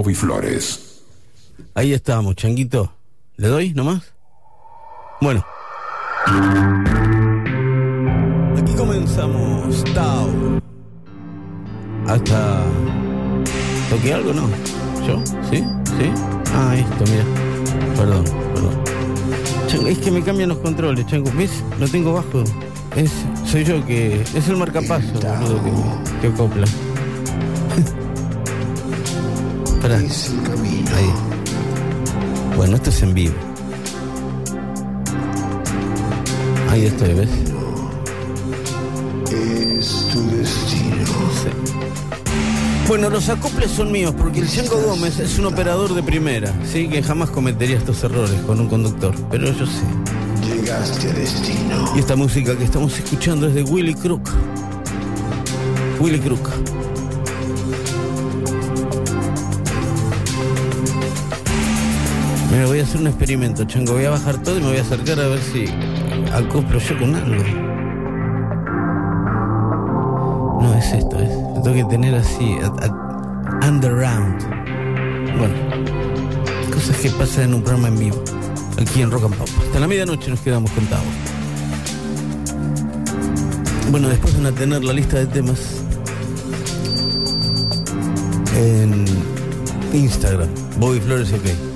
Bobby Flores. Ahí estamos, changuito. ¿Le doy nomás? Bueno. Aquí comenzamos. Tao. Hasta. ¿Toqué algo? No. ¿Yo? ¿Sí? ¿Sí? Ah, esto, mira. Perdón, perdón. Es que me cambian los controles, Chango. ¿Ves? Lo tengo bajo. Es, soy yo que. Es el marcapaso, boludo, que, que acopla. Espera. Ahí. Bueno, esto es en vivo. Ahí estoy, ¿ves? Es tu destino. Sí. Bueno, los acoples son míos porque el Chango Gómez es un operador de primera, sí, que jamás cometería estos errores con un conductor, pero yo sé. Llegaste a destino. Y esta música que estamos escuchando es de Willy Crook. Willy Crook. Mira, voy a hacer un experimento, Chango. Voy a bajar todo y me voy a acercar a ver si acoplo yo con algo. No, es esto, es. Lo tengo que tener así, underground. Bueno, cosas que pasan en un programa en vivo, aquí en Rock and Pop. Hasta la medianoche nos quedamos contados. Bueno, después van a tener la lista de temas en Instagram, Bobby Flores OK.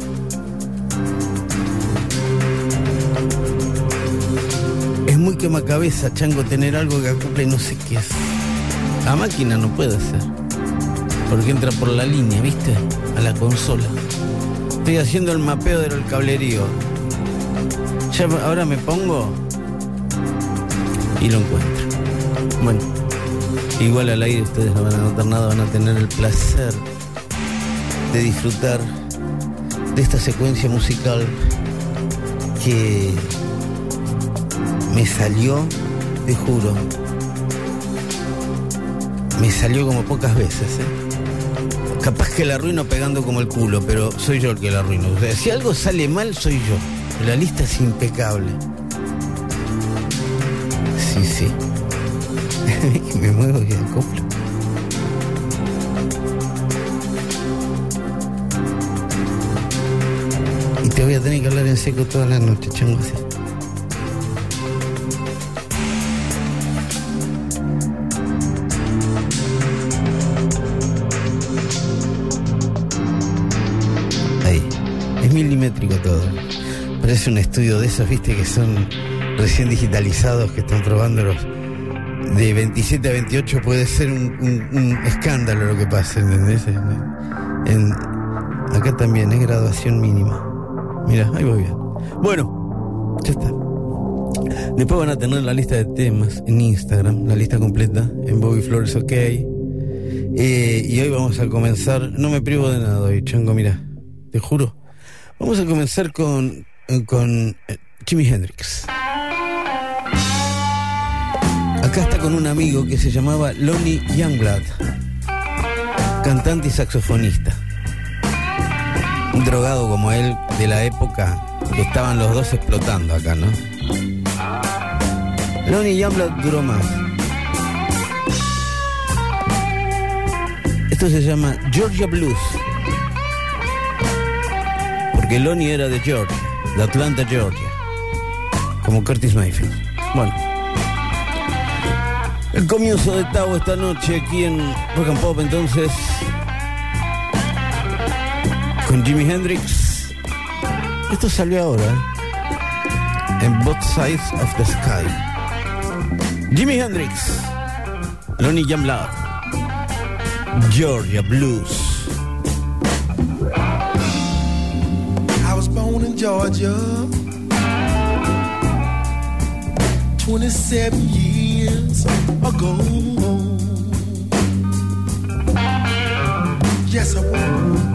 Quemacabeza, chango, tener algo que acople no sé qué es. La máquina no puede ser. Porque entra por la línea, ¿viste? A la consola. Estoy haciendo el mapeo del cablerío. Ya ahora me pongo y lo encuentro. Bueno, igual al aire ustedes no van a notar nada, van a tener el placer de disfrutar de esta secuencia musical que me salió, te juro, me salió como pocas veces, ¿eh? Capaz que la arruino pegando como el culo, pero soy yo el que la arruino. O sea, si algo sale mal, soy yo. La lista es impecable. Sí, sí. me muevo y acoplo. Y te voy a tener que hablar en seco toda la noche, chango. Estudio de esos, viste, que son recién digitalizados, que están probando los. De 27 a 28 puede ser un, escándalo lo que pasa, ¿entendés? En- acá también es graduación mínima. Mira, ahí voy bien. Bueno, ya está. Después van a tener la lista de temas en Instagram, la lista completa, en Bobby Flores OK. Eh, y hoy vamos a comenzar, no me privo de nada hoy, Chango, mira, te juro. Vamos a comenzar con, con eh, Jimi Hendrix. Acá está con un amigo que se llamaba Lonnie Youngblood, cantante y saxofonista. Un drogado como él de la época que estaban los dos explotando acá, ¿no? Lonnie Youngblood duró más. Esto se llama Georgia Blues. Porque Lonnie era de Georgia, de Atlanta, Georgia. Como Curtis Mayfield. Bueno. El comienzo de Tao esta noche aquí en Rock and Pop entonces. Con Jimi Hendrix. Esto salió ahora. En Both Sides of the Sky. Jimi Hendrix. Lonnie Youngblood. Georgia Blues. Georgia 27 years ago. Yes, I was.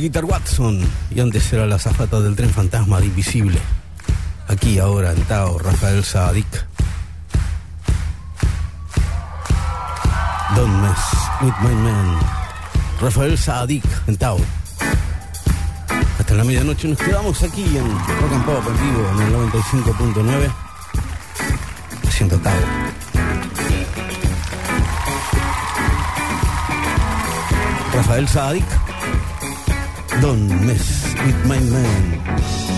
Guitar Watson y antes era la zafata del tren fantasma de Invisible. Aquí ahora en Tao, Rafael Saadik. Don't mess with my man. Rafael Saadik en Tao. Hasta la medianoche nos quedamos aquí en Rock and Pop en vivo en el 95.9. Haciendo Tao. Rafael Saadik. Don't mess with my man.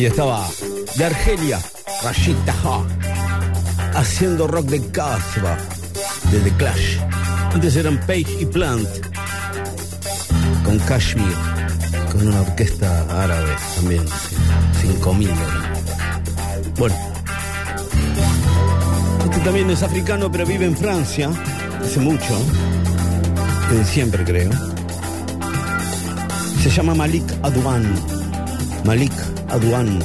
Ahí estaba, de Argelia, Rashid Taha, haciendo rock de Casbah, de Clash. Antes eran Page y Plant, con Kashmir, con una orquesta árabe también, 5000. Bueno, este también es africano, pero vive en Francia, hace mucho, desde siempre creo. Se llama Malik Adouan. Malik Aduan.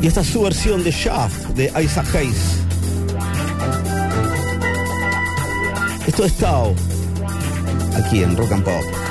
Y esta es su versión de Shaft de Isaac Hayes. Esto es Tao, aquí en Rock and Pop.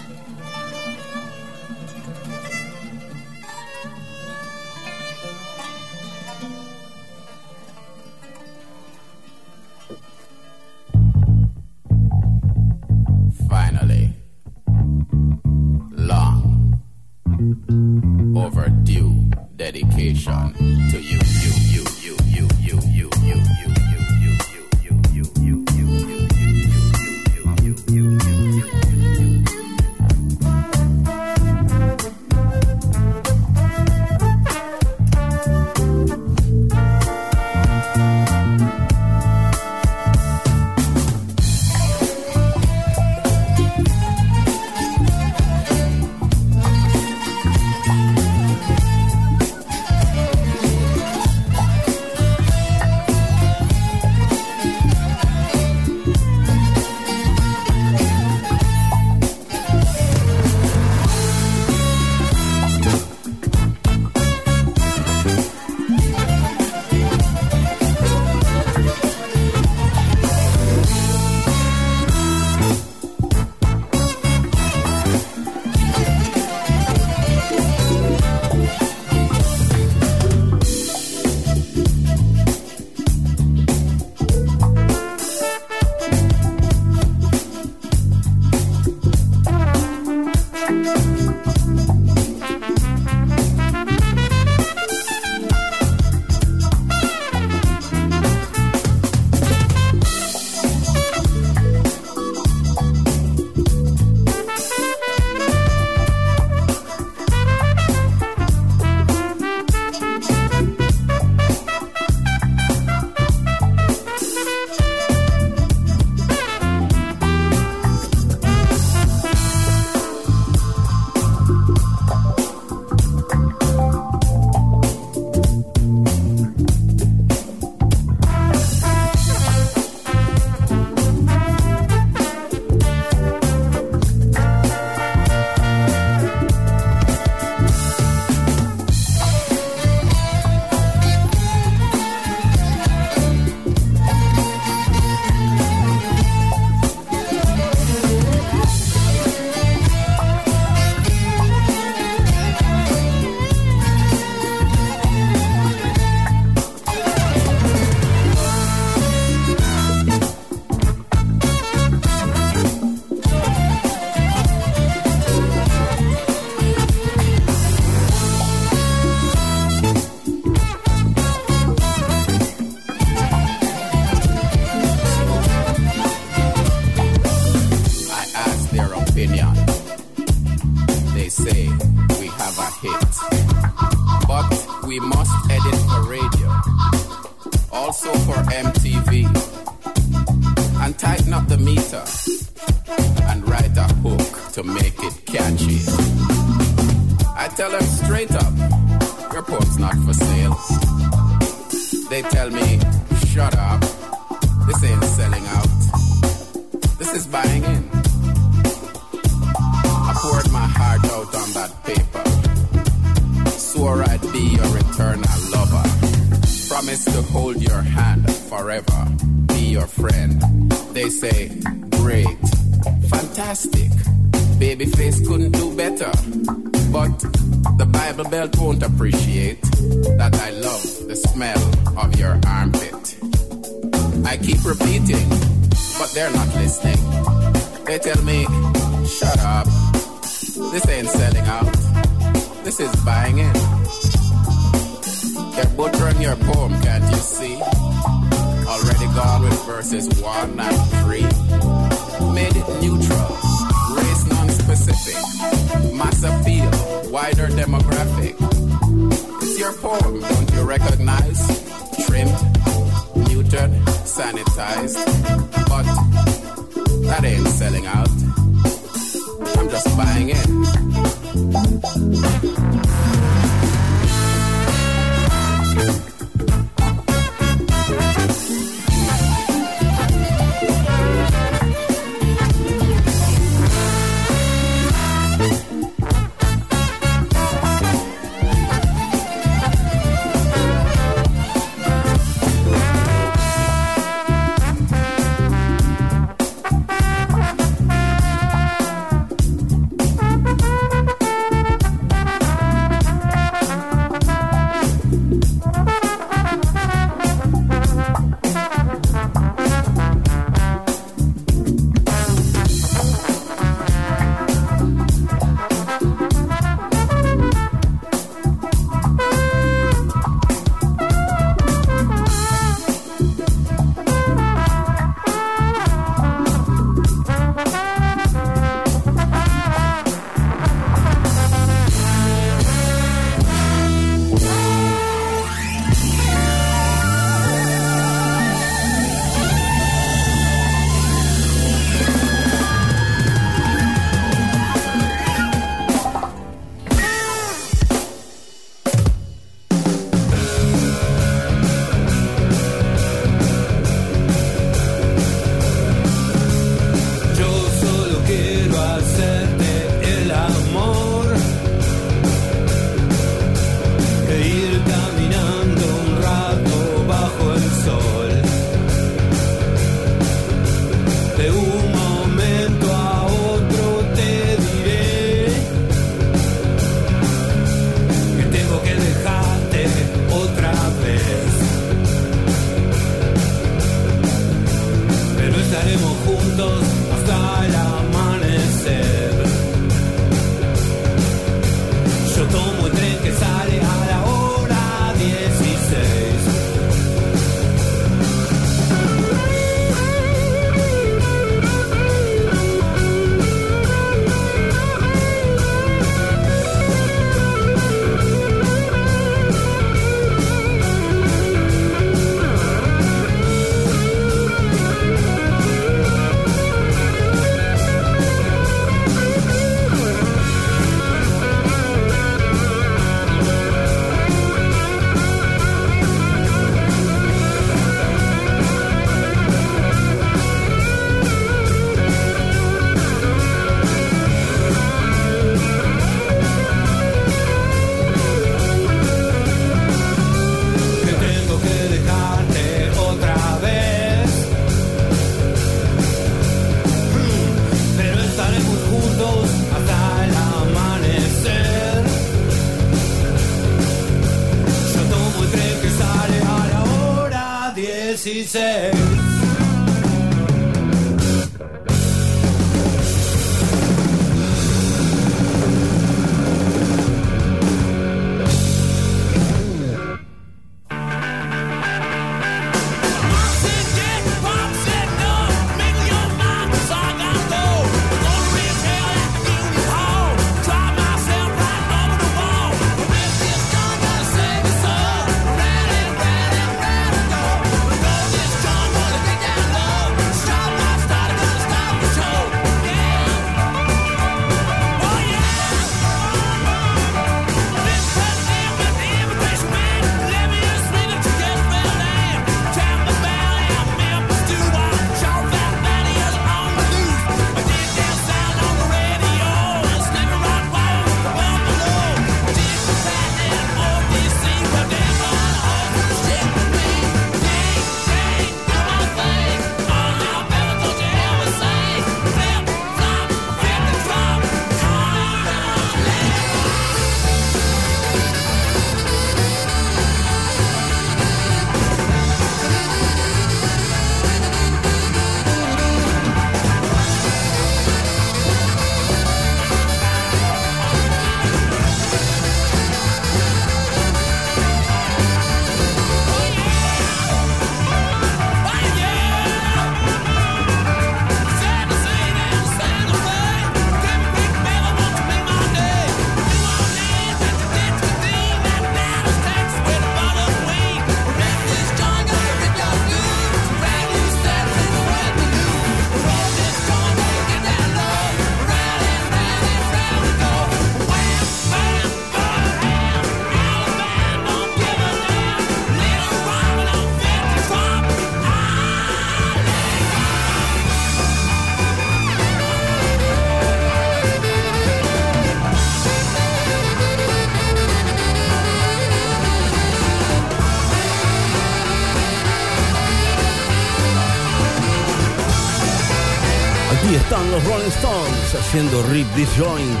Haciendo Rip This Joint.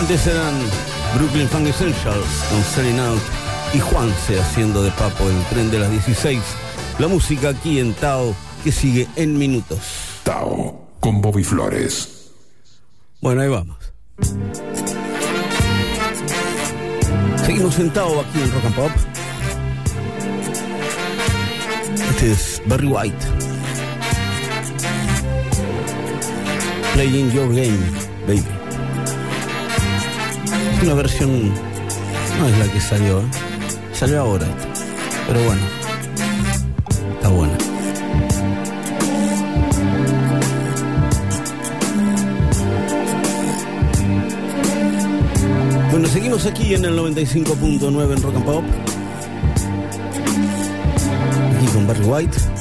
Antes eran Brooklyn Funk Essentials con Selling Out y Juanse haciendo de papo el tren de las 16. La música aquí en Tao que sigue en minutos. Tao con Bobby Flores. Bueno, ahí vamos. Seguimos sentados aquí en Rock and Pop. Este es Barry White. Playing Your Game, baby. Una versión, no es la que salió, ¿eh? salió ahora, pero bueno, está buena. Bueno, seguimos aquí en el 95.9 en Rock and Pop. Aquí con Barry White.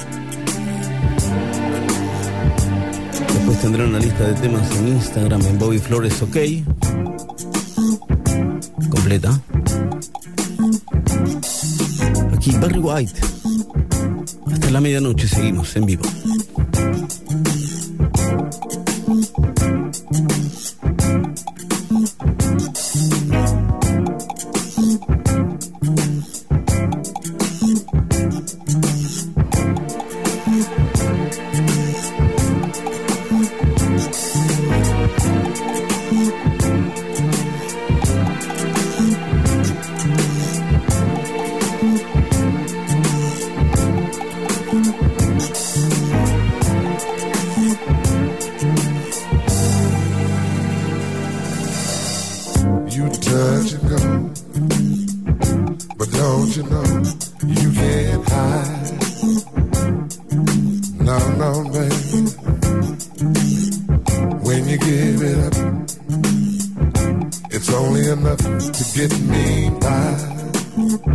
Tendrán una lista de temas en Instagram en Bobby Flores OK. Completa. Aquí Barry White. Hasta la medianoche seguimos en vivo.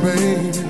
Your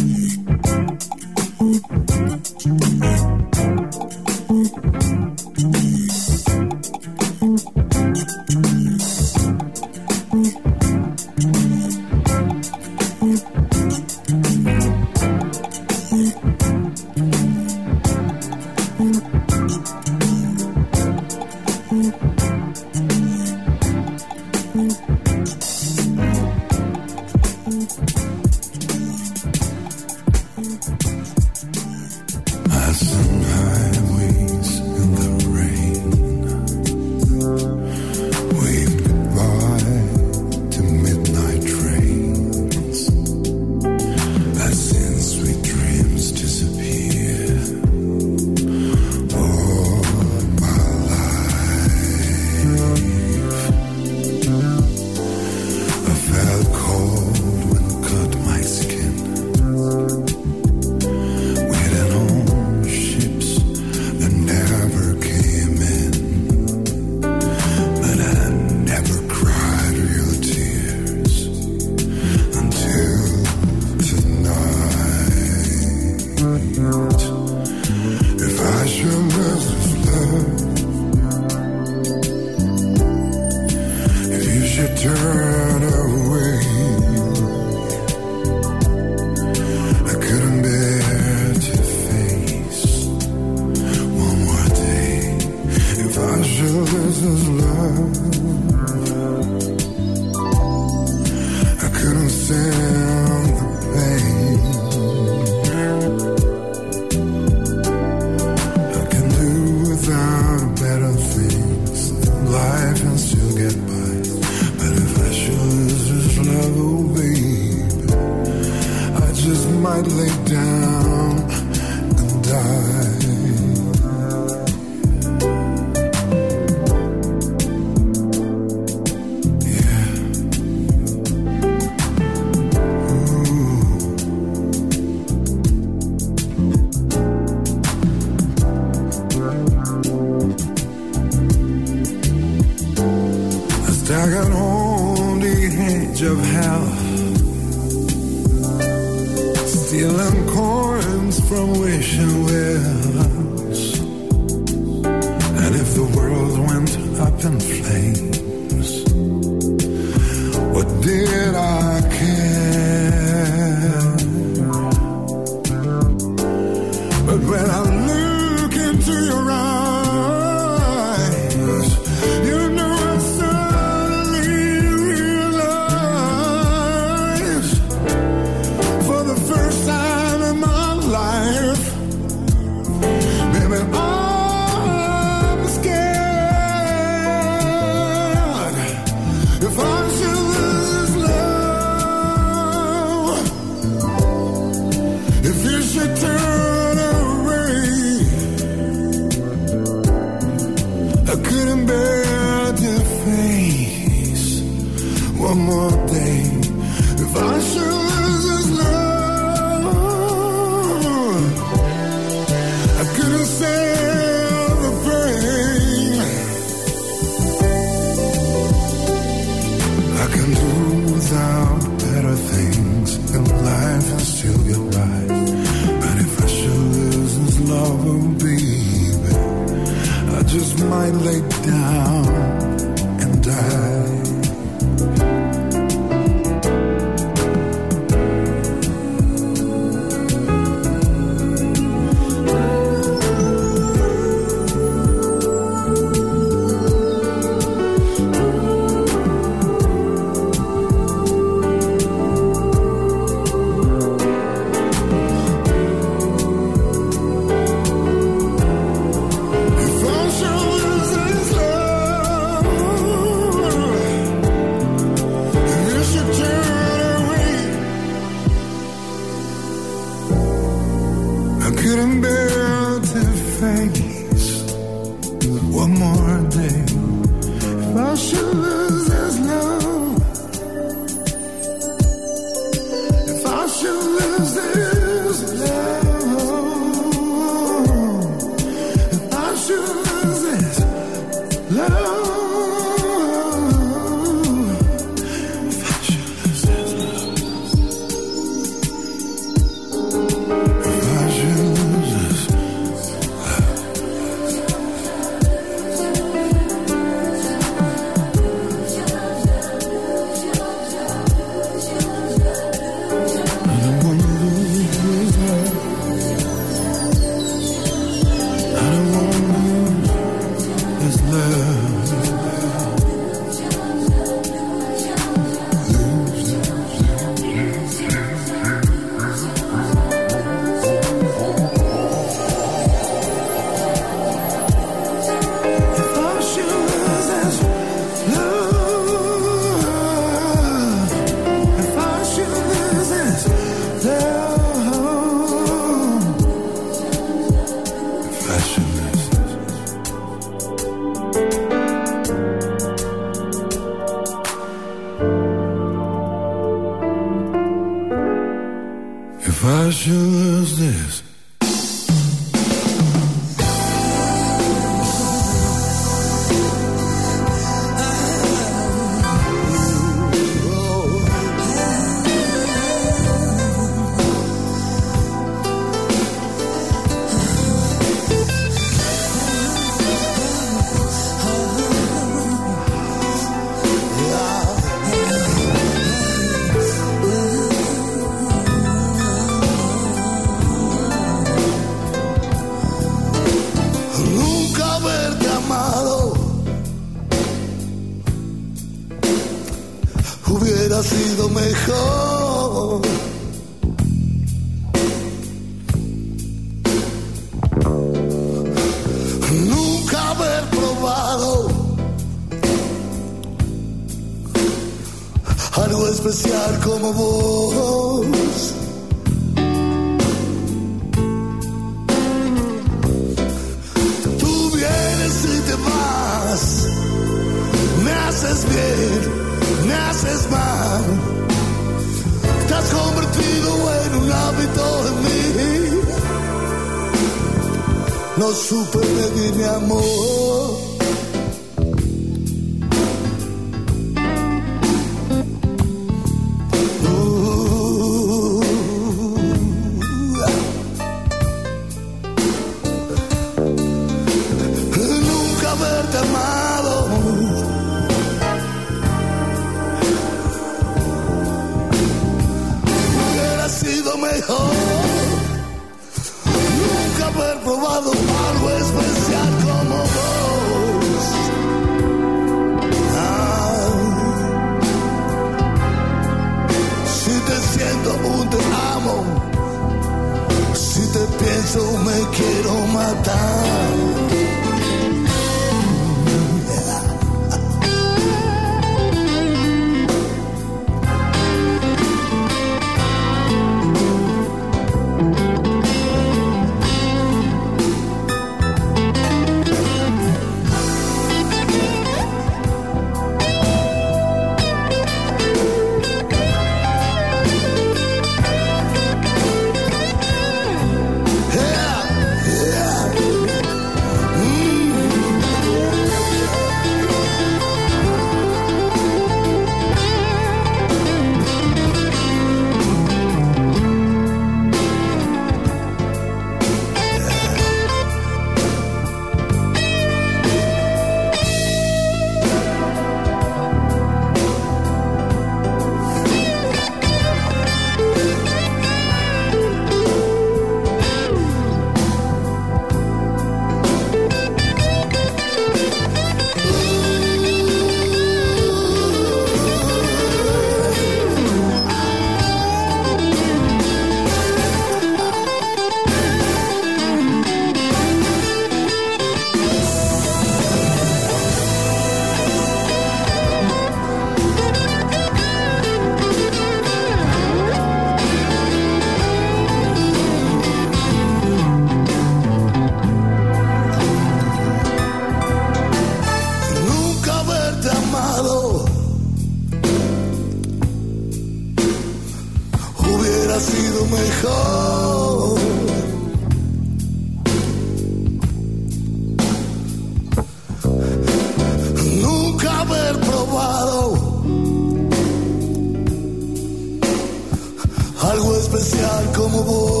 especial como vos.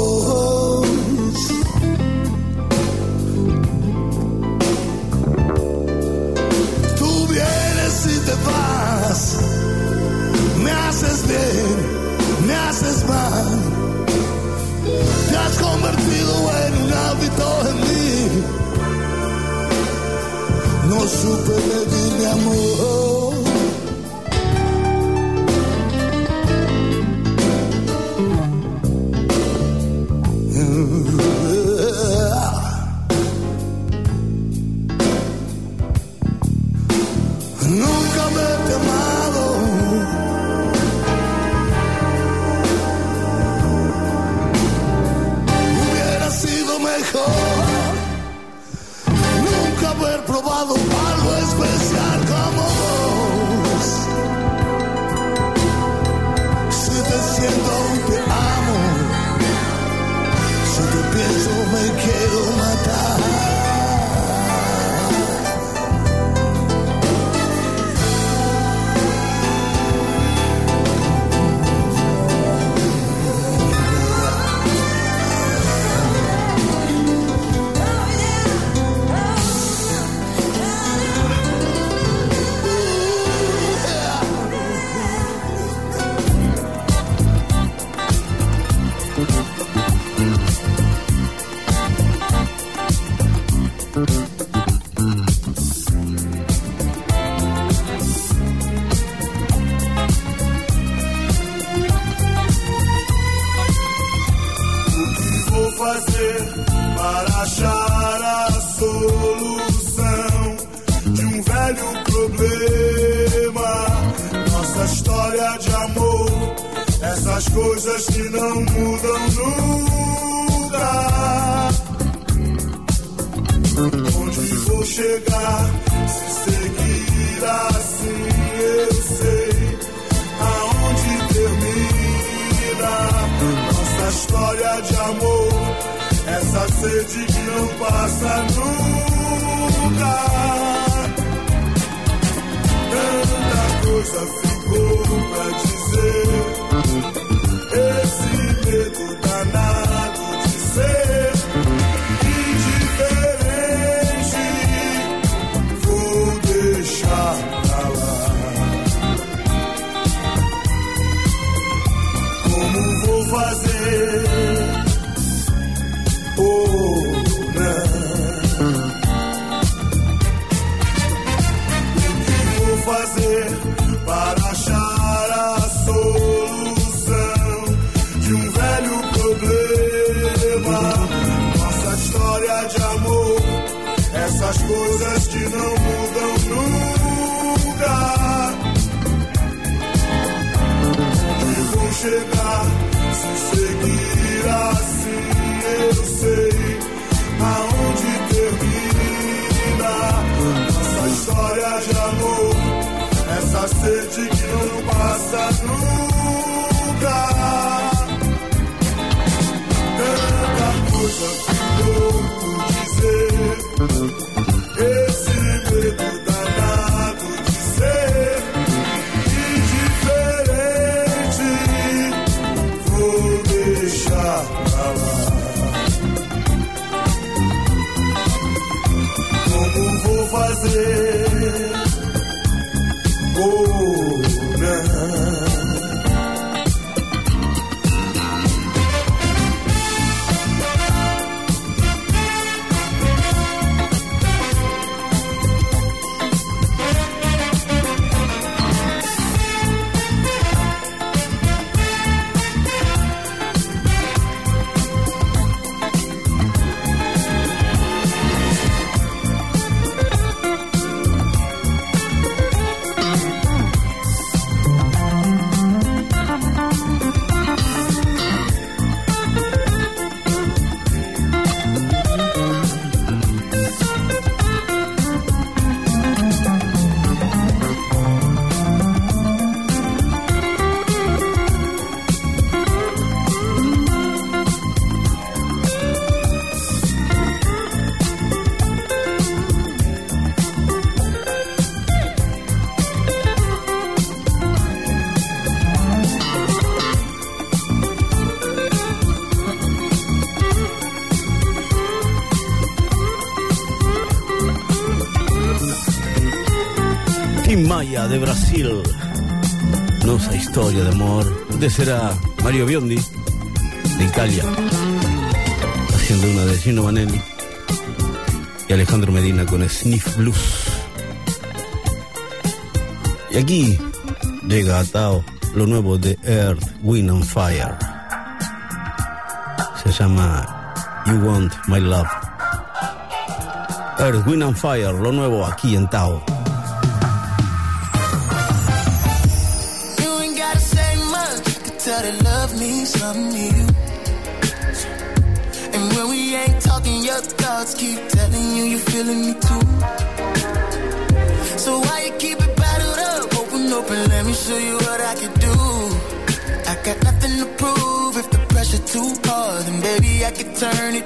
Joseph. historia de amor de será Mario Biondi de Italia, haciendo una de Gino Vanelli y Alejandro Medina con Sniff Blues. Y aquí llega atado lo nuevo de Earth, Wind and Fire. Se llama You Want My Love. Earth, Wind and Fire, lo nuevo aquí en Tao.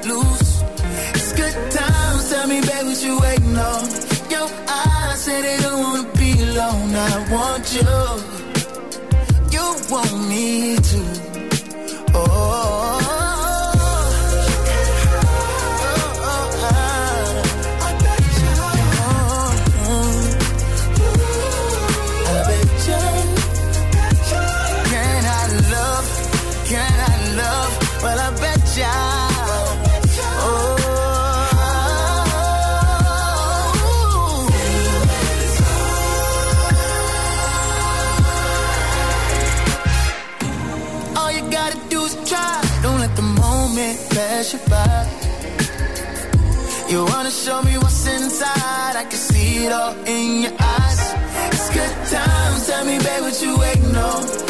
loose. It's good times, tell me, baby, what you waiting on? Your eyes say they don't wanna be alone. I want you, you want me too show me what's inside. I can see it all in your eyes. It's good times. Tell me, babe, what you waiting on?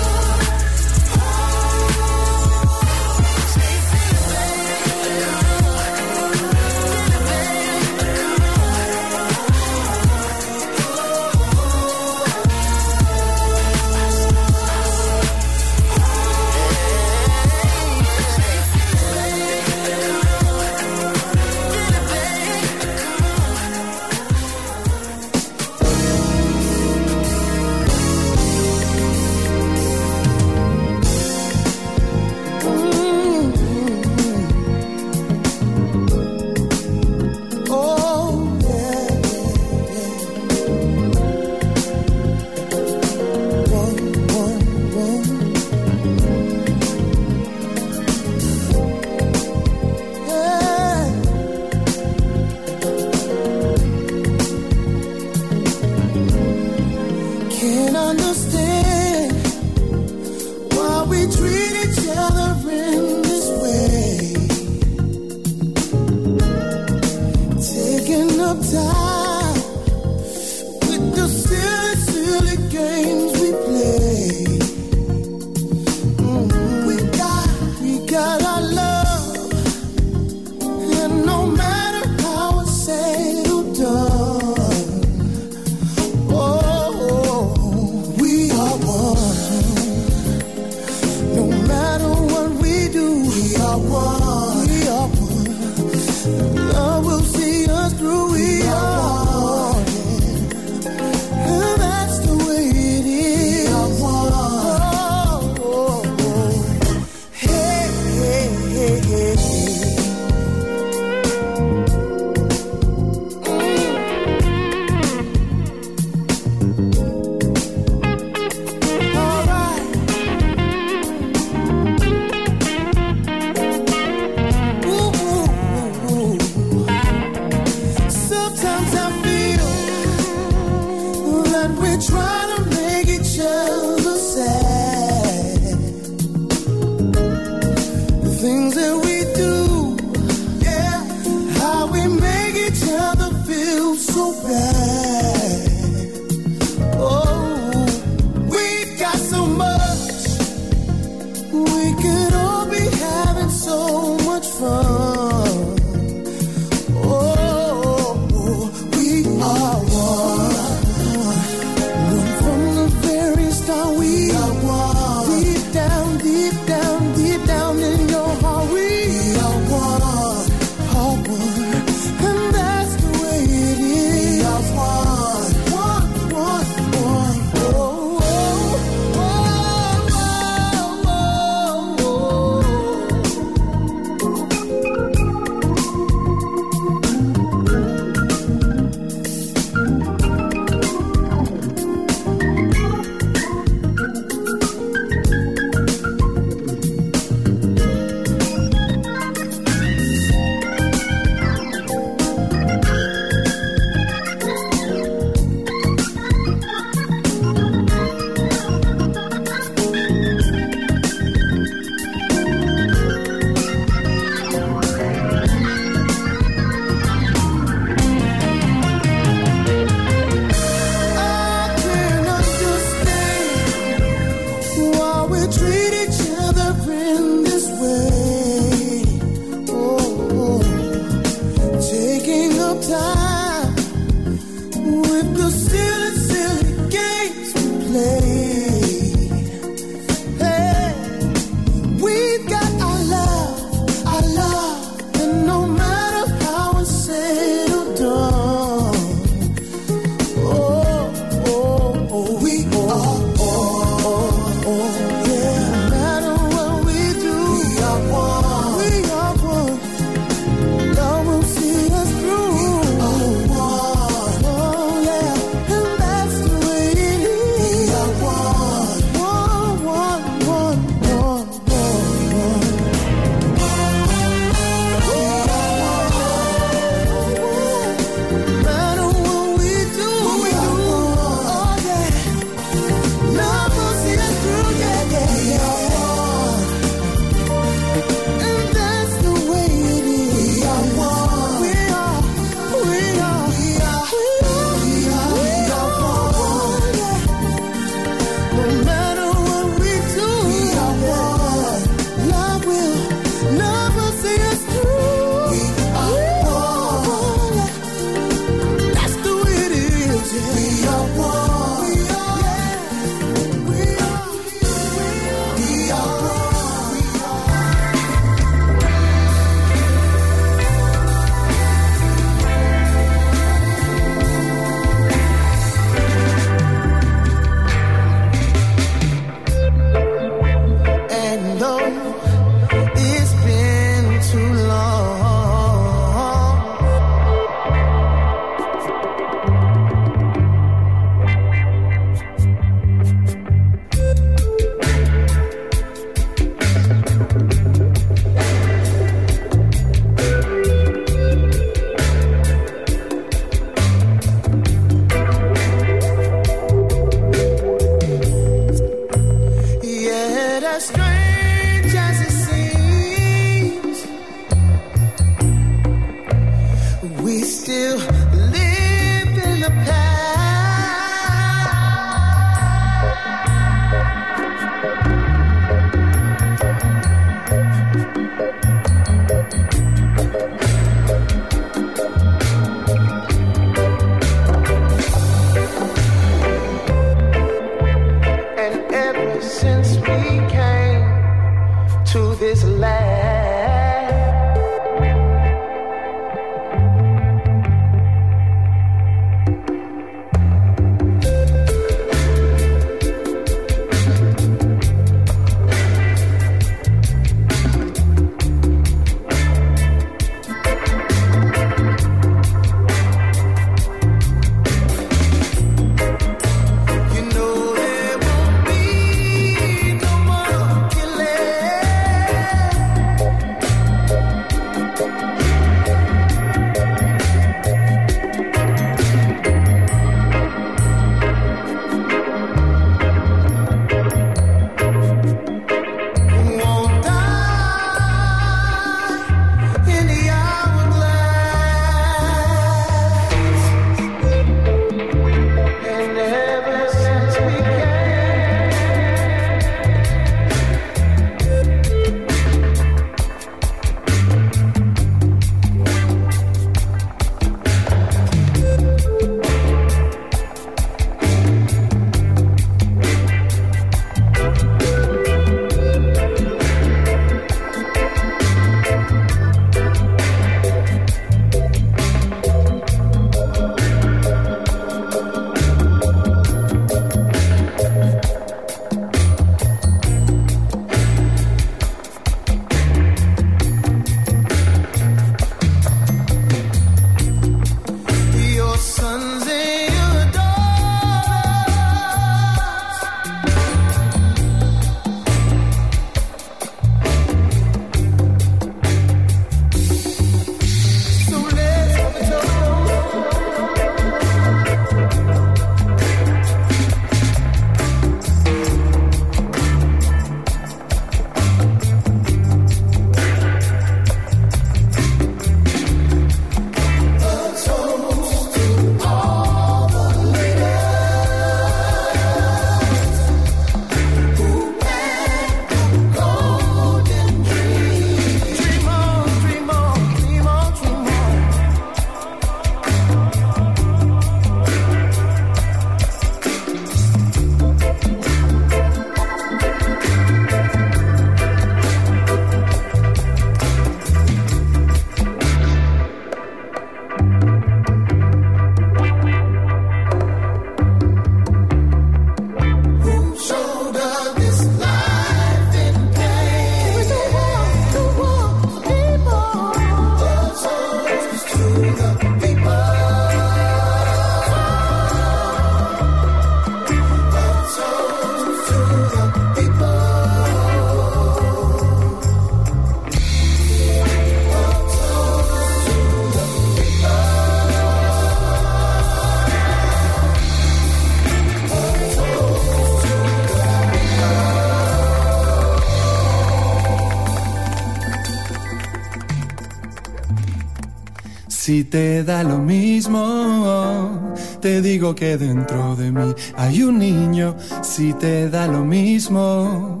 Si te da lo mismo, te digo que dentro de mí hay un niño. Si te da lo mismo,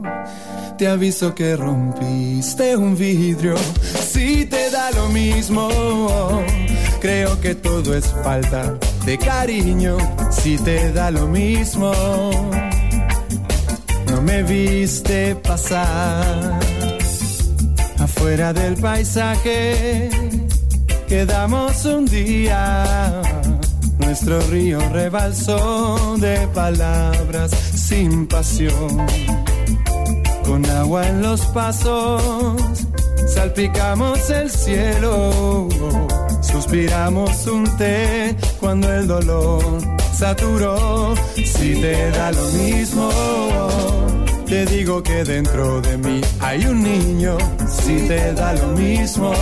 te aviso que rompiste un vidrio. Si te da lo mismo, creo que todo es falta de cariño. Si te da lo mismo, no me viste pasar afuera del paisaje. Quedamos un día, nuestro río rebalsó de palabras sin pasión. Con agua en los pasos, salpicamos el cielo, suspiramos un té cuando el dolor saturó. Si te da lo mismo, te digo que dentro de mí hay un niño. Si te da lo mismo,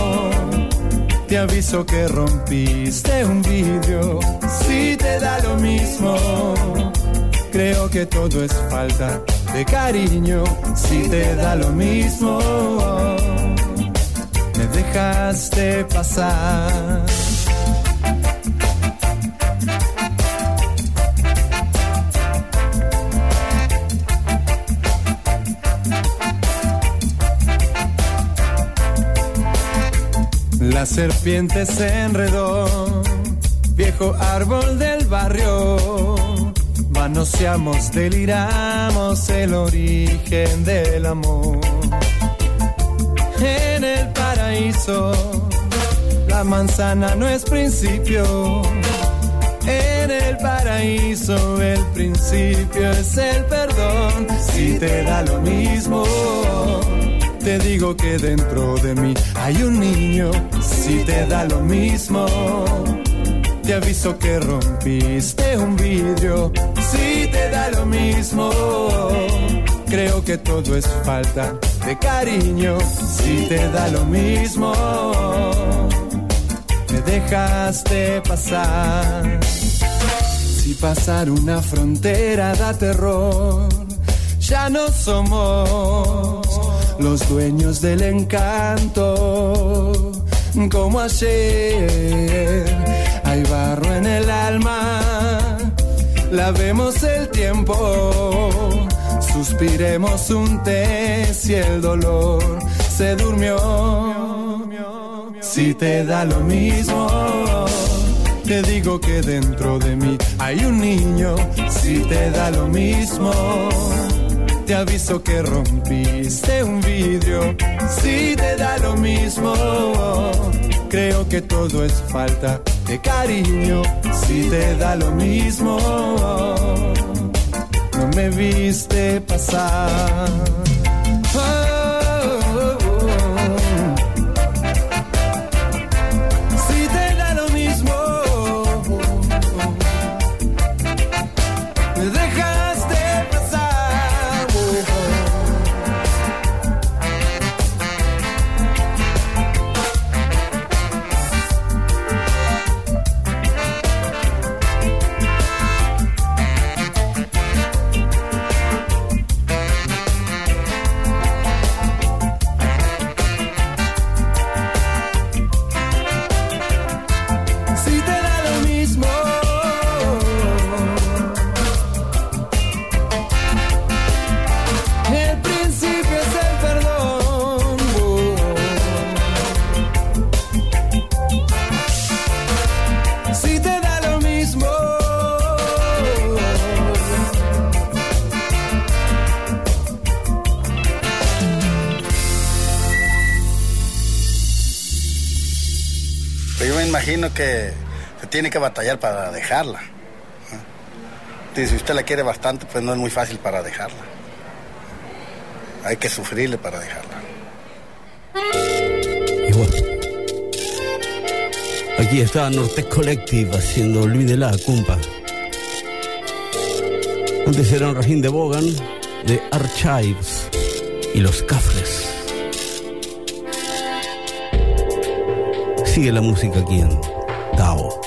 te aviso que rompiste un vidrio. Si te da lo mismo, creo que todo es falta de cariño. Si te da lo mismo, me dejaste pasar. La serpiente se enredó, viejo árbol del barrio. Manoseamos, deliramos el origen del amor. En el paraíso, la manzana no es principio. En el paraíso, el principio es el perdón. Si te da lo mismo te digo que dentro de mí hay un niño, si te da lo mismo. Te aviso que rompiste un vidrio, si te da lo mismo. Creo que todo es falta de cariño, si te da lo mismo. Me dejaste pasar. Si pasar una frontera da terror, ya no somos los dueños del encanto, como ayer. Hay barro en el alma, lavemos el tiempo, suspiremos un té si el dolor se durmió. Si te da lo mismo, te digo que dentro de mí hay un niño. Si te da lo mismo te aviso que rompiste un vidrio. Si te da lo mismo, creo que todo es falta de cariño. Si te da lo mismo, no me viste pasar. Tiene que batallar para dejarla. Y si usted la quiere bastante, pues no es muy fácil para dejarla. Hay que sufrirle para dejarla. Y bueno, aquí está Nortec Collective haciendo Olvídela, cumpa. Antes era un rajín de Bogan, de Archives y los Cafres. Sigue la música aquí en Tao.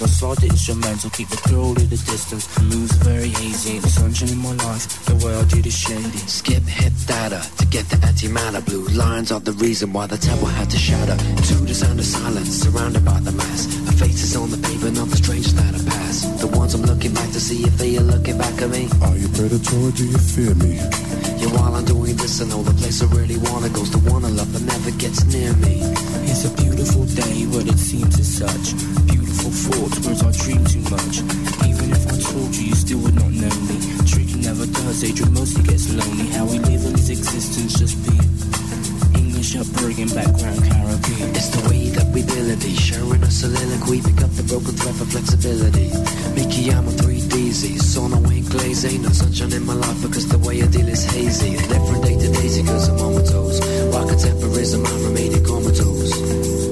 Hear I saw the instrumental, keep the girl at a distance. Moves very easy, the sunshine in my life, the world I did is shady. Skip hit data to get the antimatter. Blue lines are the reason why the temple had to shatter. To the sound of silence, surrounded by the mass. Her face is on the pavement of the strange that I pass. The ones I'm looking back to see if they are looking back at me. Are you predator or do you fear me? Yeah, while I'm doing this, I know the place I really wanna goes the one I love but never gets near me. It's a beautiful day, but it seems as such. Beautiful Hateful thoughts, words I dream too much. Even if I told you, you still would not know me. Trick never does, Adrian mostly gets lonely. How we live in his existence just be. English upbringing, background Caribbean. It's the way that we dilly, sharing a soliloquy. Pick up the broken thread for flexibility. Mickey, I'm a 3DZ. Sauna ain't glaze, ain't no sunshine in my life because the way I deal is hazy. And day to day cause I'm on my toes. Rocket temporism, I remain comatose.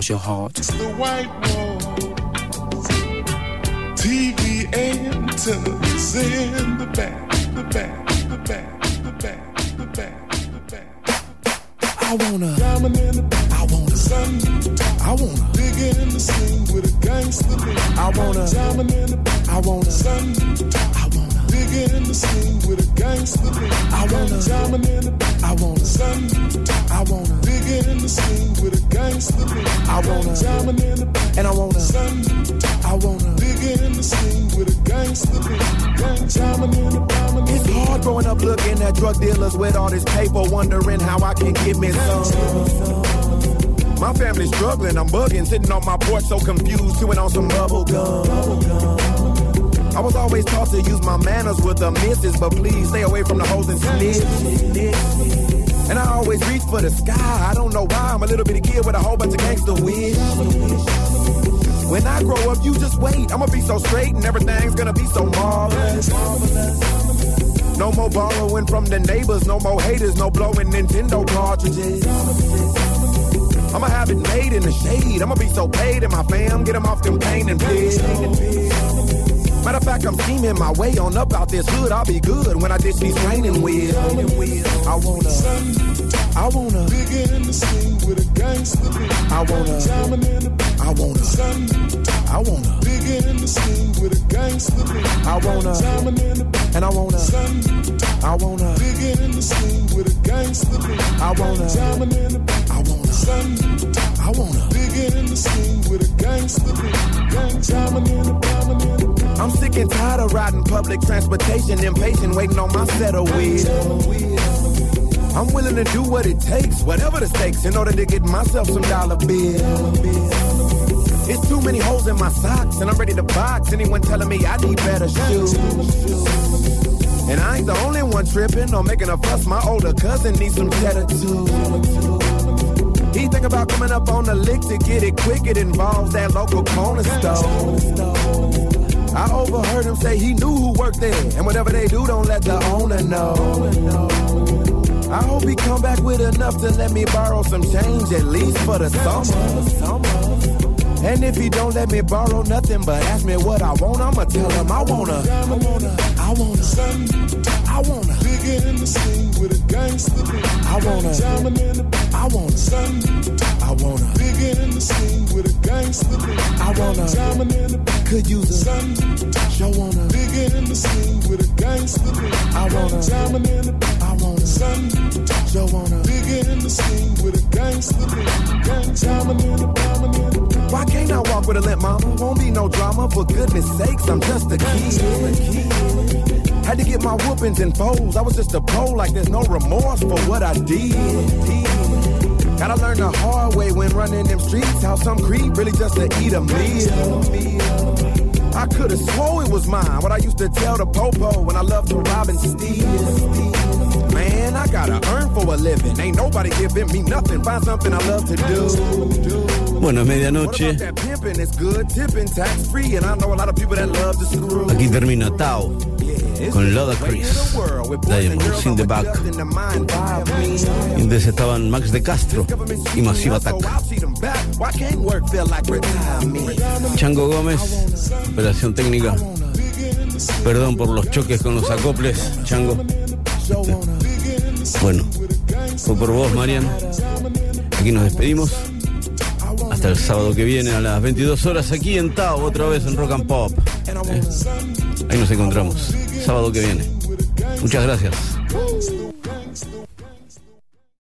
My name across your heart. Gang diamond in the diamond It's hard growing up looking at drug dealers with all this paper, wondering how I can get me some. My family's struggling, I'm bugging, sitting on my porch so confused, chewing on some bubble gum. I was always taught to use my manners with the misses, but please stay away from the hoes and snitches. And I always reach for the sky. I don't know why. I'm a little bitty kid with a whole bunch of gangster wish. When I grow up, you just wait. I'ma be so straight and everything's gonna be so marvelous. No more borrowing from the neighbors, no more haters, no blowing Nintendo cartridges. I'ma have it made in the shade. I'ma be so paid and my fam get them off them pain and pills. Matter of fact, I'm scheming my way on up out this hood. I'll be good when I ditch these training wheels. I wanna, I wanna, big in the scene with a gangster. I wanna, Diamond in the I wanna, I wanna, big in the scene with a gangster. I wanna, Diamond in the and I wanna, I wanna, big in the scene with a gangster. I wanna, Diamond in the I wanna, sun, I wanna. big in the scene with a gangster lean. Gang diamond in the diamond in the I'm sick and tired of riding public transportation, impatient, waiting on my set of wheels. I'm willing to do what it takes, whatever the stakes, in order to get myself some dollar bills. It's too many holes in my socks, and I'm ready to box anyone telling me I need better shoes. And I ain't the only one tripping or making a fuss. My older cousin needs some cheddar too. He think about coming up on the lick to get it quick. It involves that local corner store. I overheard him say he knew who worked there, and whatever they do, don't let the owner know. I hope he come back with enough to let me borrow some change, at least for the summer. And if he don't let me borrow nothing but ask me what I want, I'ma tell him I wanna, I wanna, I wanna, I wanna. Big in the scene with a gangster beat. I wanna, Diamond in the I wanna, sun. I wanna, Big in the scene with a gangster beat. I wanna, Diamond in the could use a sun. show wanna, Big in the scene with a gangster beat. I wanna, Diamond in the I wanna, sun. show wanna. Big in the scene with a gangster beat. Gang diamond in the diamond in the Why can't I walk with a limp mama? Won't be no drama, for goodness sakes, I'm just a kid. Had to get my whoopings and foes. I was just a pro, like there's no remorse for what I did. Gotta learn the hard way when running them streets. How some creep really just to eat a meal. I could have swore it was mine. What I used to tell the popo when I loved to rob and steal. Man, I gotta earn for a living. Ain't nobody giving me nothing. Find something I love to do. Bueno, es medianoche. Aquí termina Tao con Loda Chris. Diamonds in the back. antes estaban Max de Castro y Massive Attack. Chango Gómez, operación técnica. Perdón por los choques con los acoples, Chango. Bueno, fue por vos, Marian. Aquí nos despedimos. Hasta el sábado que viene a las 22 horas aquí en Tao, otra vez en Rock and Pop. ¿Eh? Ahí nos encontramos. Sábado que viene. Muchas gracias.